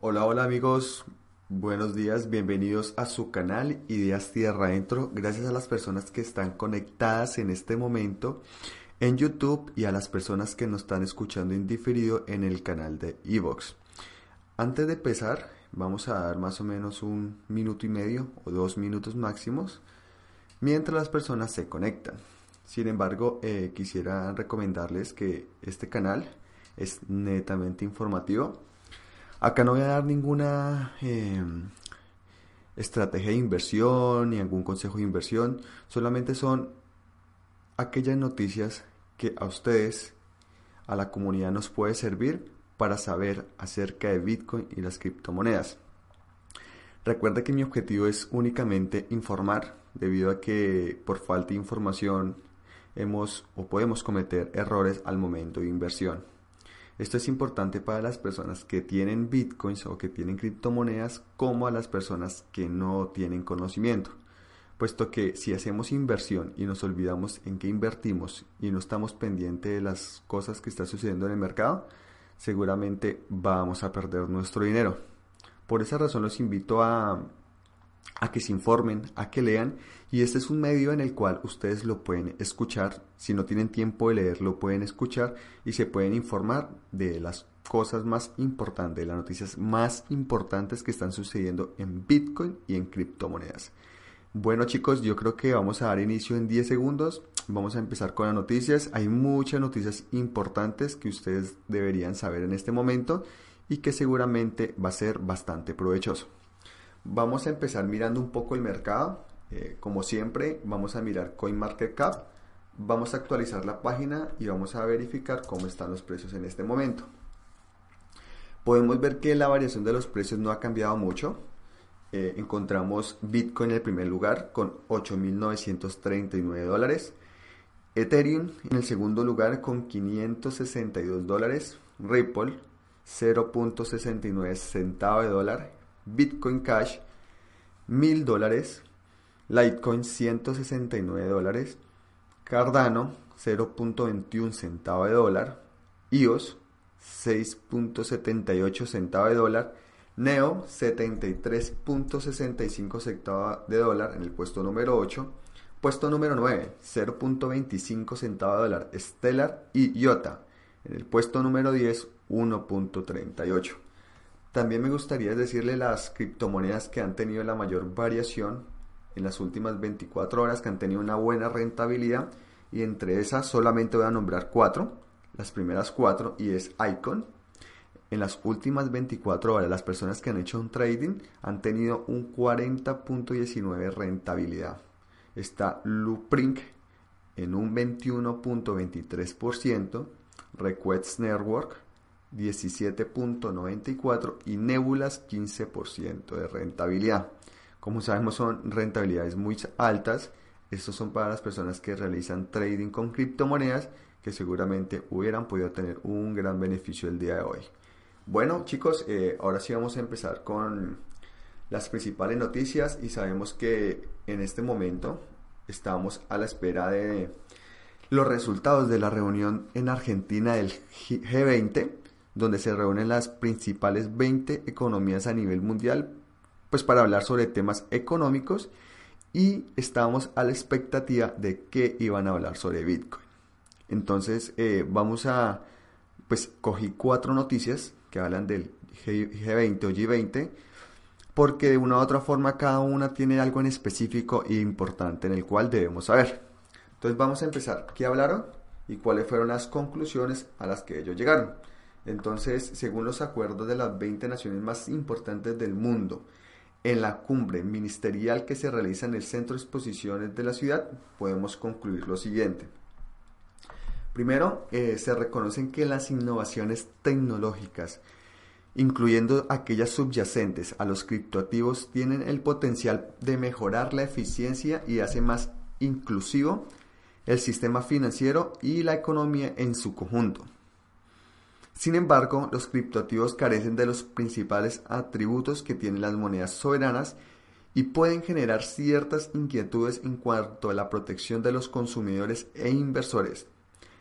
Hola, hola amigos, buenos días, bienvenidos a su canal Ideas Tierra Adentro. Gracias a las personas que están conectadas en este momento en YouTube y a las personas que nos están escuchando en diferido en el canal de Evox. Antes de empezar, vamos a dar más o menos un minuto y medio o dos minutos máximos mientras las personas se conectan. Sin embargo, eh, quisiera recomendarles que este canal es netamente informativo. Acá no voy a dar ninguna em, estrategia de inversión ni algún consejo de inversión, solamente son aquellas noticias que a ustedes, a la comunidad nos puede servir para saber acerca de Bitcoin y las criptomonedas. Recuerda que mi objetivo es únicamente informar, debido a que por falta de información hemos o podemos cometer errores al momento de inversión. Esto es importante para las personas que tienen bitcoins o que tienen criptomonedas como a las personas que no tienen conocimiento puesto que si hacemos inversión y nos olvidamos en qué invertimos y no estamos pendientes de las cosas que están sucediendo en el mercado, seguramente vamos a perder nuestro dinero. Por esa razón los invito a, a que se informen, a que lean y este es un medio en el cual ustedes lo pueden escuchar. Si no tienen tiempo de leer, lo pueden escuchar y se pueden informar de las cosas más importantes, de las noticias más importantes que están sucediendo en Bitcoin y en criptomonedas. Bueno chicos, yo creo que vamos a dar inicio en 10 segundos. Vamos a empezar con las noticias. Hay muchas noticias importantes que ustedes deberían saber en este momento y que seguramente va a ser bastante provechoso. Vamos a empezar mirando un poco el mercado. Eh, como siempre, vamos a mirar CoinMarketCap. Vamos a actualizar la página y vamos a verificar cómo están los precios en este momento. Podemos ver que la variación de los precios no ha cambiado mucho. Eh, encontramos Bitcoin en el primer lugar con 8.939 dólares. Ethereum en el segundo lugar con 562 dólares. Ripple 0.69 centavo de dólar. Bitcoin Cash 1000 dólares. Litecoin 169 dólares. Cardano 0.21 centavo de dólar. EOS 6.78 centavo de dólar Neo 73.65 centavos de dólar en el puesto número 8. Puesto número 9, 0.25 centavos de dólar Stellar y IOTA. En el puesto número 10, 1.38. También me gustaría decirle las criptomonedas que han tenido la mayor variación en las últimas 24 horas, que han tenido una buena rentabilidad. Y entre esas solamente voy a nombrar cuatro. Las primeras cuatro y es Icon, en las últimas 24 horas las personas que han hecho un trading han tenido un 40.19 rentabilidad. Está Loopring en un 21.23%, Request Network 17.94% y Nebulas 15% de rentabilidad. Como sabemos son rentabilidades muy altas. Estos son para las personas que realizan trading con criptomonedas que seguramente hubieran podido tener un gran beneficio el día de hoy. Bueno chicos, eh, ahora sí vamos a empezar con las principales noticias y sabemos que en este momento estamos a la espera de los resultados de la reunión en Argentina del G20, donde se reúnen las principales 20 economías a nivel mundial, pues para hablar sobre temas económicos y estamos a la expectativa de que iban a hablar sobre Bitcoin. Entonces eh, vamos a, pues cuatro noticias que hablan del G20 o G20, porque de una u otra forma cada una tiene algo en específico e importante en el cual debemos saber. Entonces vamos a empezar. ¿Qué hablaron y cuáles fueron las conclusiones a las que ellos llegaron? Entonces, según los acuerdos de las 20 naciones más importantes del mundo, en la cumbre ministerial que se realiza en el centro de exposiciones de la ciudad, podemos concluir lo siguiente. Primero, eh, se reconocen que las innovaciones tecnológicas, incluyendo aquellas subyacentes a los criptoactivos, tienen el potencial de mejorar la eficiencia y hace más inclusivo el sistema financiero y la economía en su conjunto. Sin embargo, los criptoactivos carecen de los principales atributos que tienen las monedas soberanas y pueden generar ciertas inquietudes en cuanto a la protección de los consumidores e inversores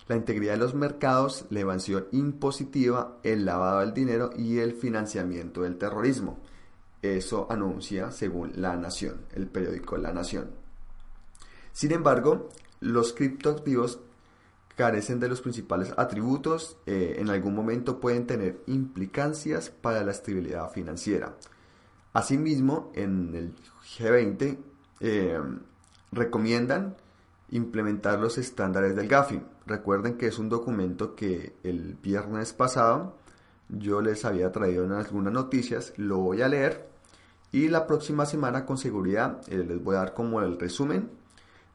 la integridad de los mercados, la evasión impositiva, el lavado del dinero y el financiamiento del terrorismo. Eso anuncia según La Nación, el periódico La Nación. Sin embargo, los criptoactivos carecen de los principales atributos, eh, en algún momento pueden tener implicancias para la estabilidad financiera. Asimismo, en el G20 eh, recomiendan implementar los estándares del GAFI. Recuerden que es un documento que el viernes pasado yo les había traído en algunas noticias, lo voy a leer y la próxima semana con seguridad eh, les voy a dar como el resumen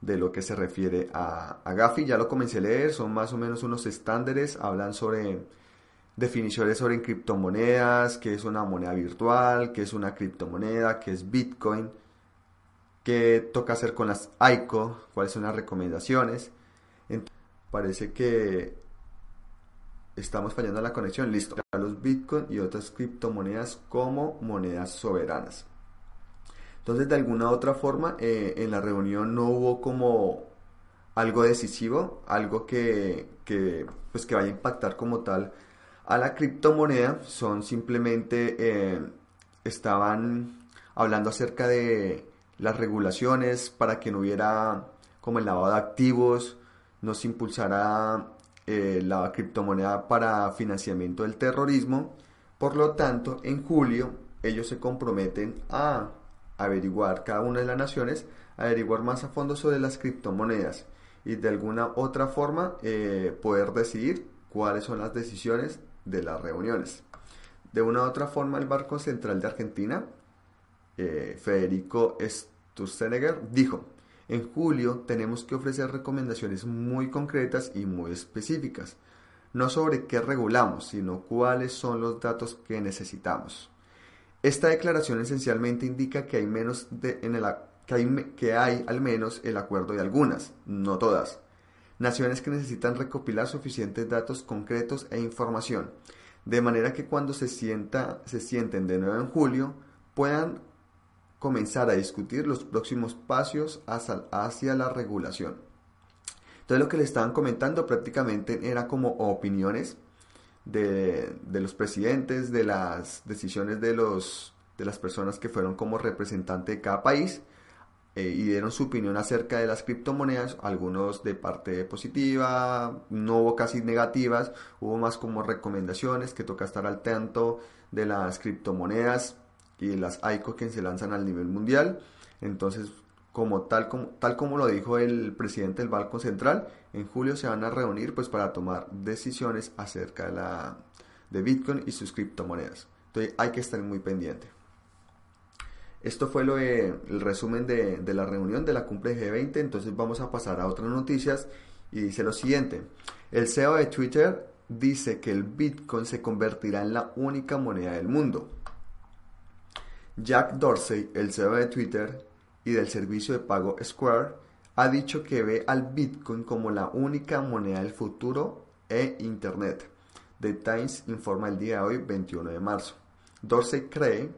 de lo que se refiere a, a GAFI. Ya lo comencé a leer, son más o menos unos estándares, hablan sobre definiciones sobre criptomonedas, qué es una moneda virtual, qué es una criptomoneda, qué es Bitcoin, qué toca hacer con las ICO, cuáles son las recomendaciones. parece que estamos fallando la conexión. Listo. Los Bitcoin y otras criptomonedas como monedas soberanas. Entonces, de alguna u otra forma, eh, en la reunión no hubo como algo decisivo, algo que, pues, que vaya a impactar como tal a la criptomoneda. Son simplemente, eh, estaban hablando acerca de las regulaciones para que no hubiera como el lavado de activos, no se impulsara eh, la criptomoneda para financiamiento del terrorismo. Por lo tanto, en julio ellos se comprometen a averiguar cada una de las naciones, averiguar más a fondo sobre las criptomonedas y de alguna otra forma eh, poder decidir cuáles son las decisiones de las reuniones. De una u otra forma, el Banco Central de Argentina, eh, Federico Sturzenegger, dijo, en julio tenemos que ofrecer recomendaciones muy concretas y muy específicas, no sobre qué regulamos, sino cuáles son los datos que necesitamos. Esta declaración esencialmente indica que hay, menos que hay al menos el acuerdo de algunas, no todas, naciones que necesitan recopilar suficientes datos concretos e información, de manera que cuando se, sienta, se sienten de nuevo en julio puedan comenzar a discutir los próximos pasos hacia, la regulación. Entonces lo que le estaban comentando prácticamente era como opiniones de, los presidentes, de las decisiones de, los, de las personas que fueron como representante de cada país eh, y dieron su opinión acerca de las criptomonedas, algunos de parte positiva, no hubo casi negativas, hubo más como recomendaciones que toca estar al tanto de las criptomonedas y las ICO que se lanzan al nivel mundial. Entonces, como tal, como tal como lo dijo el presidente del Banco Central, en julio se van a reunir pues para tomar decisiones acerca de Bitcoin y sus criptomonedas. Entonces hay que estar muy pendiente. Esto fue lo el resumen de, de, la reunión de la cumbre G20. Entonces vamos a pasar a otras noticias y dice lo siguiente. El CEO de Twitter dice que el Bitcoin se convertirá en la única moneda del mundo. Jack Dorsey, el CEO de Twitter y del servicio de pago Square, ha dicho que ve al Bitcoin como la única moneda del futuro e Internet. The Times informa el día de hoy, 21 de marzo. Dorsey cree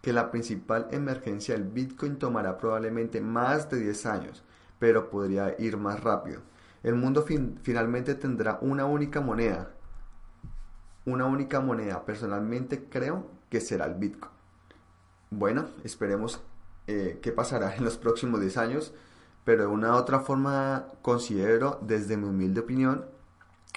que la principal emergencia del Bitcoin tomará probablemente más de 10 años, pero podría ir más rápido. El mundo finalmente tendrá una única moneda. Una única moneda. Personalmente creo que será el Bitcoin. Bueno, esperemos eh, qué pasará en los próximos 10 años, pero de una otra forma considero, desde mi humilde opinión,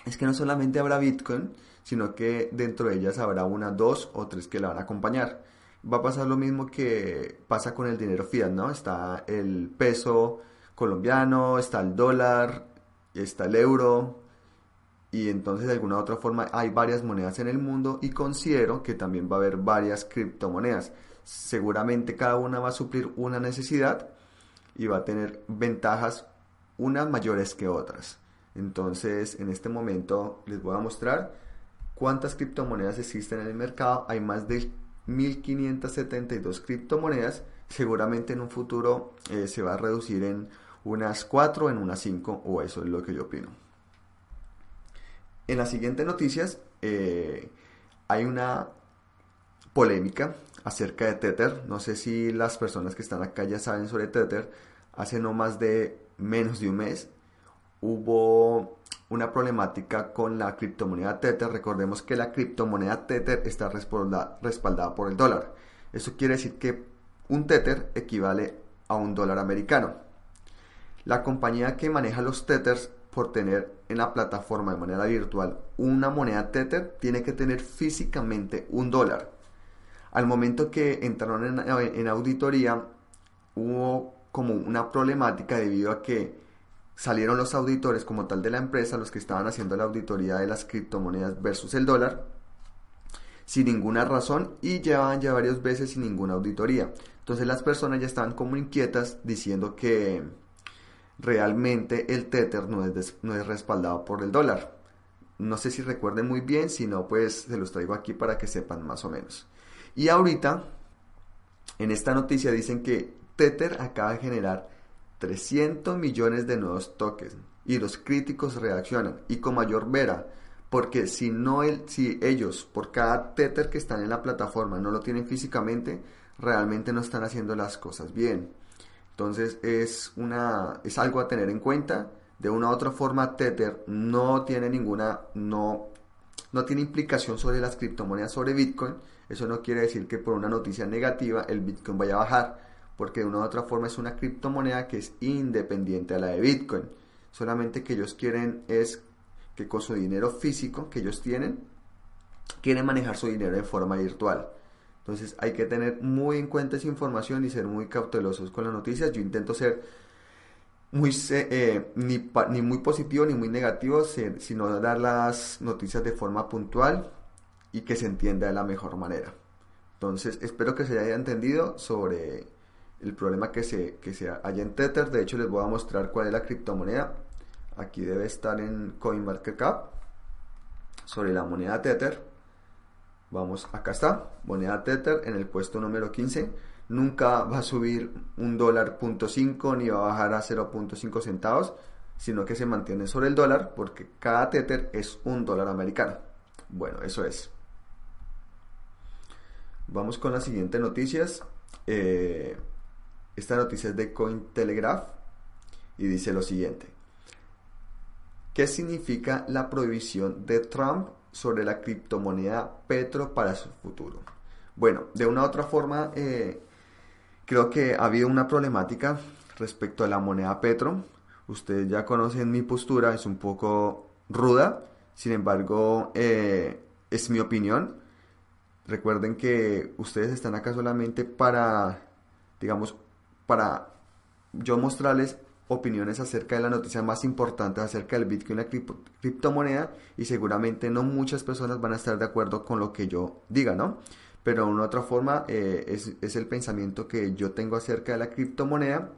es que no solamente habrá Bitcoin, sino que dentro de ellas habrá una, dos o tres que la van a acompañar va a pasar lo mismo que pasa con el dinero fiat, ¿no? Está el peso colombiano, está el dólar, está el euro, y entonces de alguna otra forma hay varias monedas en el mundo y considero que también va a haber varias criptomonedas. Seguramente cada una va a suplir una necesidad y va a tener ventajas unas mayores que otras. Entonces en este momento les voy a mostrar cuántas criptomonedas existen en el mercado. Hay más de 1572 criptomonedas. Seguramente en un futuro eh, se va a reducir en unas 4, en unas 5, o eso es lo que yo opino. En las siguientes noticias eh, hay una polémica acerca de Tether. No sé si las personas que están acá ya saben sobre Tether. Hace no más de menos de un mes hubo una problemática con la criptomoneda Tether. Recordemos que la criptomoneda Tether está respaldada por el dólar. Eso quiere decir que un Tether equivale a un dólar americano. La compañía que maneja los Tethers por tener en la plataforma de manera virtual una moneda Tether tiene que tener físicamente un dólar. Al momento que entraron en, auditoría hubo como una problemática debido a que salieron los auditores como tal de la empresa, los que estaban haciendo la auditoría de las criptomonedas versus el dólar, sin ninguna razón y llevaban ya varias veces sin ninguna auditoría. Entonces las personas ya estaban como inquietas diciendo que realmente el Tether no es, no es respaldado por el dólar. No sé si recuerden muy bien, si no, pues se los traigo aquí para que sepan más o menos. Y ahorita, en esta noticia dicen que Tether acaba de generar 300 millones de nuevos tokens y los críticos reaccionan y con mayor vera porque si no el, si ellos por cada Tether que están en la plataforma no lo tienen físicamente realmente no están haciendo las cosas bien. Entonces es una es algo a tener en cuenta. De una u otra forma Tether no tiene ninguna no no tiene implicación sobre las criptomonedas sobre Bitcoin eso no quiere decir que por una noticia negativa el Bitcoin vaya a bajar porque de una u otra forma es una criptomoneda que es independiente a la de Bitcoin. Solamente que ellos quieren es que con su dinero físico que ellos tienen, quieren manejar su dinero de forma virtual. Entonces hay que tener muy en cuenta esa información y ser muy cautelosos con las noticias. Yo intento ser muy, eh, ni, ni, muy positivo ni muy negativo, sino dar las noticias de forma puntual y que se entienda de la mejor manera. Entonces espero que se haya entendido sobre el problema que se, que se haya en Tether. De hecho, les voy a mostrar cuál es la criptomoneda. Aquí debe estar en CoinMarketCap. Sobre la moneda Tether. Vamos, acá está. Moneda Tether en el puesto número 15. Nunca va a subir un dólar punto cinco ni va a bajar a 0.5 centavos, sino que se mantiene sobre el dólar porque cada Tether es un dólar americano. Bueno, eso es. Vamos con las siguientes noticias. Eh, esta noticia es de Cointelegraph y dice lo siguiente. ¿Qué significa la prohibición de Trump sobre la criptomoneda Petro para su futuro? Bueno, de una u otra forma, eh, creo que ha habido una problemática respecto a la moneda Petro. Ustedes ya conocen mi postura, es un poco ruda, sin embargo, eh, es mi opinión. Recuerden que ustedes están acá solamente para, digamos, para yo mostrarles opiniones acerca de la noticia más importante acerca del Bitcoin la criptomoneda y seguramente no muchas personas van a estar de acuerdo con lo que yo diga, ¿no? Pero de una otra forma eh, es, es el pensamiento que yo tengo acerca de la criptomoneda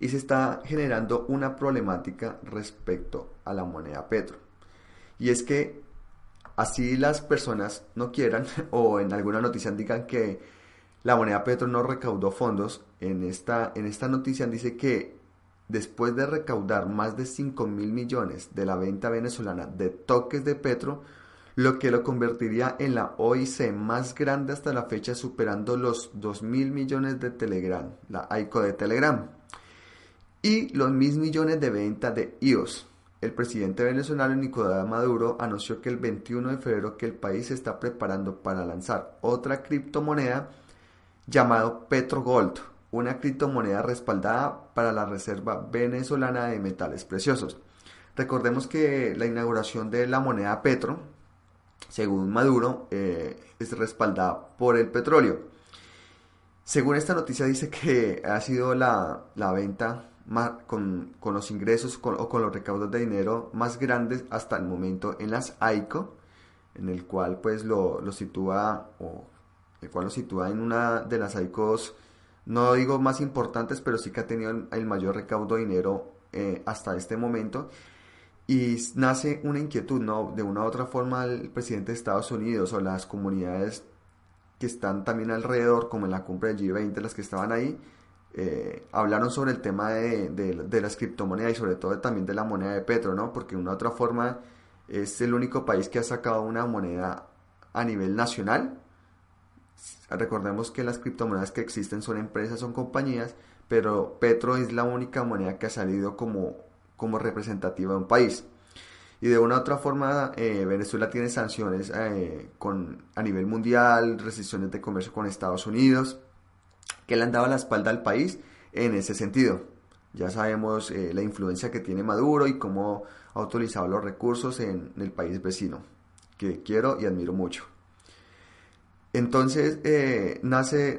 y se está generando una problemática respecto a la moneda Petro. Y es que así las personas no quieran o en alguna noticia digan que la moneda Petro no recaudó fondos. En esta, en esta noticia dice que después de recaudar más de 5 mil millones de la venta venezolana de toques de Petro, lo que lo convertiría en la OIC más grande hasta la fecha, superando los 2 mil millones de Telegram, la ICO de Telegram, y los mil millones de venta de IOS. El presidente venezolano Nicolás Maduro anunció que el 21 de febrero que el país se está preparando para lanzar otra criptomoneda llamado Petrogold, una criptomoneda respaldada para la Reserva Venezolana de Metales Preciosos. Recordemos que la inauguración de la moneda Petro, según Maduro, eh, es respaldada por el petróleo. Según esta noticia dice que ha sido la, venta con, los ingresos o con los recaudos de dinero más grandes hasta el momento en las AICO, en el cual pues lo, sitúa o el cual lo sitúa en una de las ICOs, no digo más importantes, pero sí que ha tenido el, mayor recaudo de dinero eh, hasta este momento. Y nace una inquietud, ¿no? De una u otra forma, el presidente de Estados Unidos o las comunidades que están también alrededor, como en la cumbre del G20, las que estaban ahí, eh, hablaron sobre el tema de, de, las criptomonedas y sobre todo también de la moneda de Petro, ¿no? Porque de una u otra forma es el único país que ha sacado una moneda a nivel nacional Recordemos que las criptomonedas que existen son empresas, son compañías, pero Petro es la única moneda que ha salido como, como representativa de un país. Y de una u otra forma, eh, Venezuela tiene sanciones eh, con, a nivel mundial, restricciones de comercio con Estados Unidos, que le han dado la espalda al país en ese sentido. Ya sabemos eh, la influencia que tiene Maduro y cómo ha utilizado los recursos en, el país vecino, que quiero y admiro mucho. Entonces nace,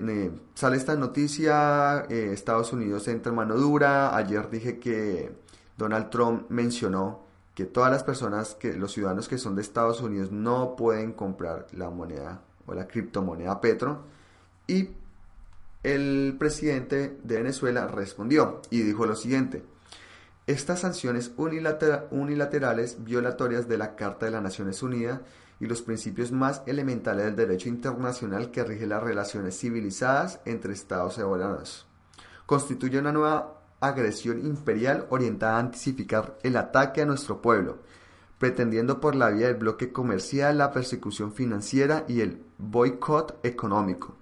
sale esta noticia, Estados Unidos entra en mano dura, ayer dije que Donald Trump mencionó que todas las personas, que los ciudadanos que son de Estados Unidos no pueden comprar la moneda o la criptomoneda Petro. Y el presidente de Venezuela respondió y dijo lo siguiente. Estas sanciones unilaterales violatorias de la Carta de las Naciones Unidas y los principios más elementales del derecho internacional que rige las relaciones civilizadas entre Estados soberanos constituyen una nueva agresión imperial orientada a anticipicar el ataque a nuestro pueblo, pretendiendo por la vía del bloque comercial la persecución financiera y el boicot económico,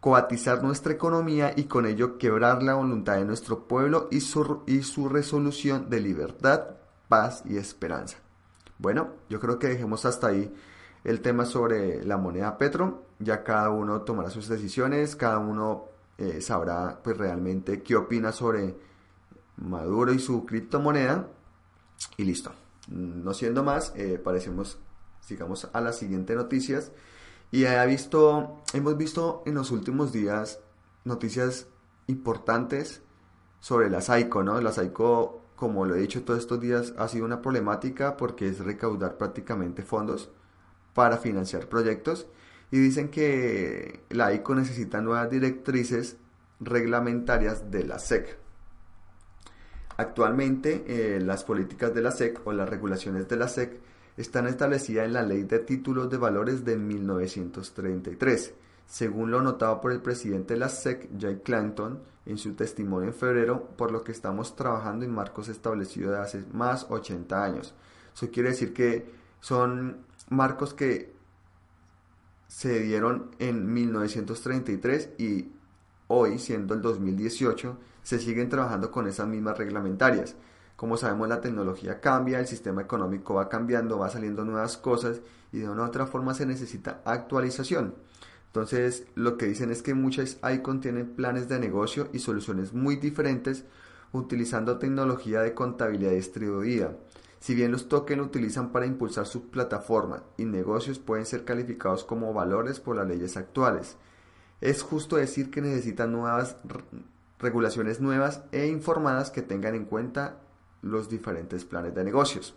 coatizar nuestra economía y con ello quebrar la voluntad de nuestro pueblo y su, y su resolución de libertad, paz y esperanza. Bueno, yo creo que dejemos hasta ahí el tema sobre la moneda Petro. Ya cada uno tomará sus decisiones, cada uno eh, sabrá pues realmente qué opina sobre Maduro y su criptomoneda. Y listo. No siendo más, eh, parecemos, sigamos a las siguientes noticias. Y hemos visto en los últimos días noticias importantes sobre la SAICO, ¿no? La SAICO, como lo he dicho todos estos días, ha sido una problemática porque es recaudar prácticamente fondos para financiar proyectos. Y dicen que la ICO necesita nuevas directrices reglamentarias de la SEC. Actualmente, eh, las políticas de la SEC o las regulaciones de la SEC están establecidas en la Ley de Títulos de Valores de 1933, según lo notado por el presidente de la SEC, Jay Clanton, en su testimonio en febrero, por lo que estamos trabajando en marcos establecidos de hace más 80 años. Eso quiere decir que son marcos que se dieron en 1933 y hoy, siendo el 2018, se siguen trabajando con esas mismas reglamentarias. Como sabemos, la tecnología cambia, el sistema económico va cambiando, va saliendo nuevas cosas y de una u otra forma se necesita actualización. Entonces, lo que dicen es que muchas ICON tienen planes de negocio y soluciones muy diferentes utilizando tecnología de contabilidad distribuida. Si bien los tokens utilizan para impulsar su plataforma y negocios pueden ser calificados como valores por las leyes actuales. Es justo decir que necesitan nuevas regulaciones nuevas e informadas que tengan en cuenta los diferentes planes de negocios.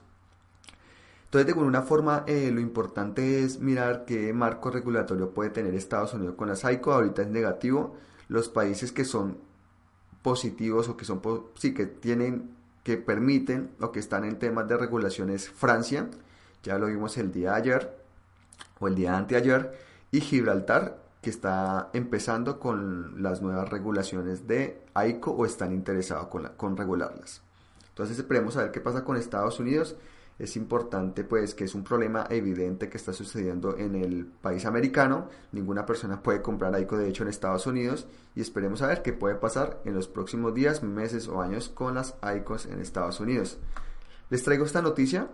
Entonces, de alguna forma, eh, lo importante es mirar qué marco regulatorio puede tener Estados Unidos con la SAICO. Ahorita es negativo. Los países que son positivos o que son, sí, que tienen, que permiten o que están en temas de regulación es Francia. Ya lo vimos el día de ayer o el día anteayer. Y Gibraltar, que está empezando con las nuevas regulaciones de AICO o están interesados con regularlas. Entonces esperemos a ver qué pasa con Estados Unidos. Es importante pues que es un problema evidente que está sucediendo en el país americano. Ninguna persona puede comprar AICO de hecho en Estados Unidos y esperemos a ver qué puede pasar en los próximos días, meses o años con las AICOs en Estados Unidos. Les traigo esta noticia.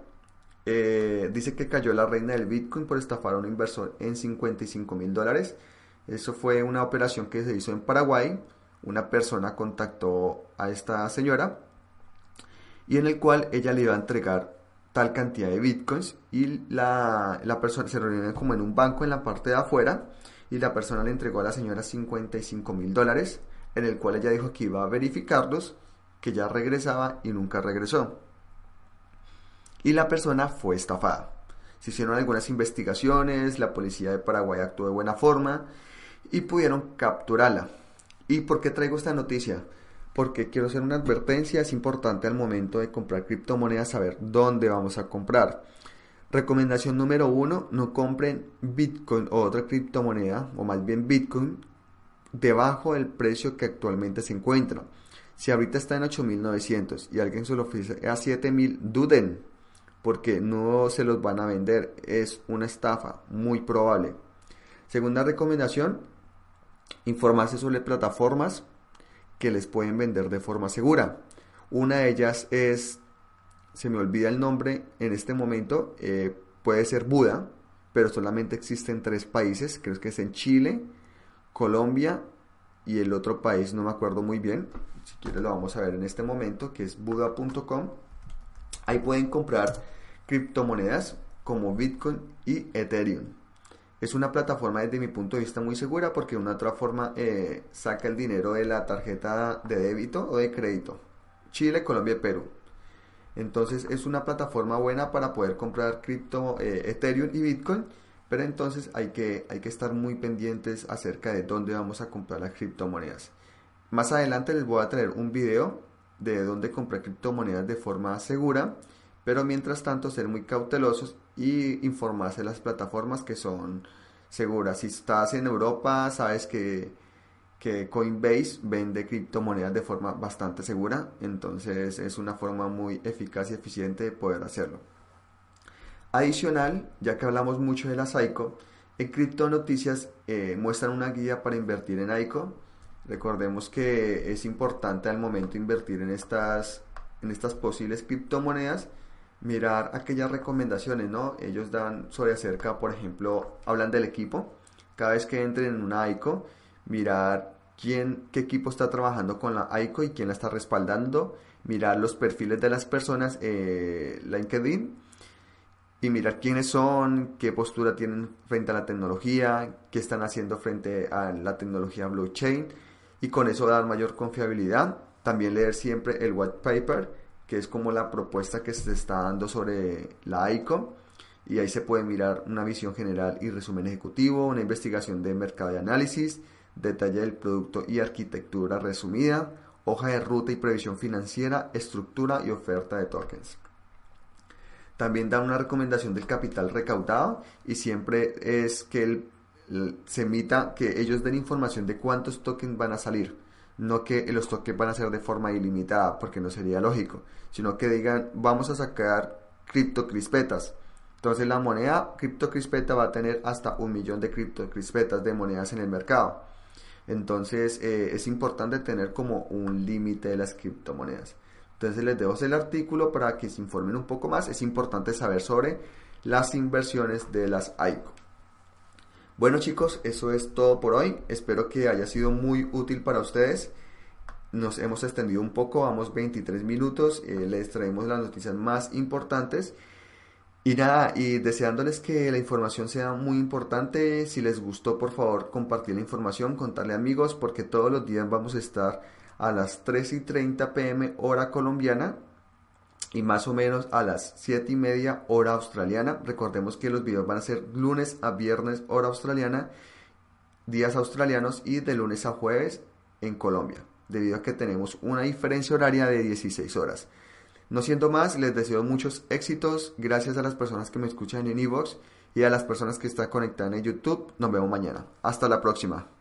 Eh, dice que cayó la reina del Bitcoin por estafar a un inversor en 55 mil dólares. Eso fue una operación que se hizo en Paraguay. Una persona contactó a esta señora y en el cual ella le iba a entregar tal cantidad de bitcoins y la, persona se reunió como en un banco en la parte de afuera y la persona le entregó a la señora 55 mil dólares en el cual ella dijo que iba a verificarlos, que ya regresaba y nunca regresó. Y la persona fue estafada. Se hicieron algunas investigaciones, la policía de Paraguay actuó de buena forma y pudieron capturarla. ¿Y por qué traigo esta noticia? Porque quiero hacer una advertencia, es importante al momento de comprar criptomonedas saber dónde vamos a comprar. Recomendación número uno, no compren Bitcoin o otra criptomoneda, o más bien Bitcoin, debajo del precio que actualmente se encuentra. Si ahorita está en 8.900 y alguien se lo ofrece a 7.000, duden, porque no se los van a vender. Es una estafa, muy probable. Segunda recomendación, informarse sobre plataformas que les pueden vender de forma segura. Una de ellas es se me olvida el nombre en este momento, eh, puede ser Buda, pero solamente existe en tres países, creo que es en Chile, Colombia y el otro país no me acuerdo muy bien, si quieres lo vamos a ver en este momento, que es buda.com. Ahí pueden comprar criptomonedas como Bitcoin y Ethereum. Es una plataforma desde mi punto de vista muy segura porque de una otra forma eh, saca el dinero de la tarjeta de débito o de crédito. Chile, Colombia y Perú. Entonces es una plataforma buena para poder comprar cripto, eh, Ethereum y Bitcoin, pero entonces hay que, hay que estar muy pendientes acerca de dónde vamos a comprar las criptomonedas. Más adelante les voy a traer un video de dónde comprar criptomonedas de forma segura, pero mientras tanto ser muy cautelosos y informarse de las plataformas que son seguras. Si estás en Europa, sabes que que Coinbase vende criptomonedas de forma bastante segura, entonces es una forma muy eficaz y eficiente de poder hacerlo. Adicional, ya que hablamos mucho de las ICO, en Cripto Noticias eh, muestran una guía para invertir en ICO. Recordemos que es importante al momento invertir en estas, en estas posibles criptomonedas mirar aquellas recomendaciones, ¿no? Ellos dan sobre acerca, por ejemplo, hablan del equipo. Cada vez que entren en una ICO, mirar quién, qué equipo está trabajando con la ICO y quién la está respaldando, mirar los perfiles de las personas, eh, LinkedIn, y mirar quiénes son, qué postura tienen frente a la tecnología, qué están haciendo frente a la tecnología blockchain, y con eso dar mayor confiabilidad. También leer siempre el white paper, que es como la propuesta que se está dando sobre la ICO. Y ahí se puede mirar una visión general y resumen ejecutivo, una investigación de mercado de análisis, detalle del producto y arquitectura resumida, hoja de ruta y previsión financiera, estructura y oferta de tokens. También da una recomendación del capital recaudado y siempre es que se emita que ellos den información de cuántos tokens van a salir, no que los tokens van a ser de forma ilimitada, porque no sería lógico, sino que digan vamos a sacar criptocrispetas. Entonces la moneda criptocrispeta va a tener hasta un millón de criptocrispetas de monedas en el mercado. Entonces eh, es importante tener como un límite de las criptomonedas. Entonces les dejo el artículo para que se informen un poco más. Es importante saber sobre las inversiones de las ICO. Bueno chicos, eso es todo por hoy. Espero que haya sido muy útil para ustedes. Nos hemos extendido un poco, vamos 23 minutos. Eh, les traemos las noticias más importantes. Y nada, y deseándoles que la información sea muy importante, si les gustó por favor compartir la información, contarle amigos, porque todos los días vamos a estar a las 3 y 30 pm hora colombiana y más o menos a las 7 y media hora australiana. Recordemos que los videos van a ser lunes a viernes hora australiana, días australianos y de lunes a jueves en Colombia, debido a que tenemos una diferencia horaria de 16 horas. No siendo más, les deseo muchos éxitos. Gracias a las personas que me escuchan en Evox y a las personas que están conectadas en YouTube. Nos vemos mañana. Hasta la próxima.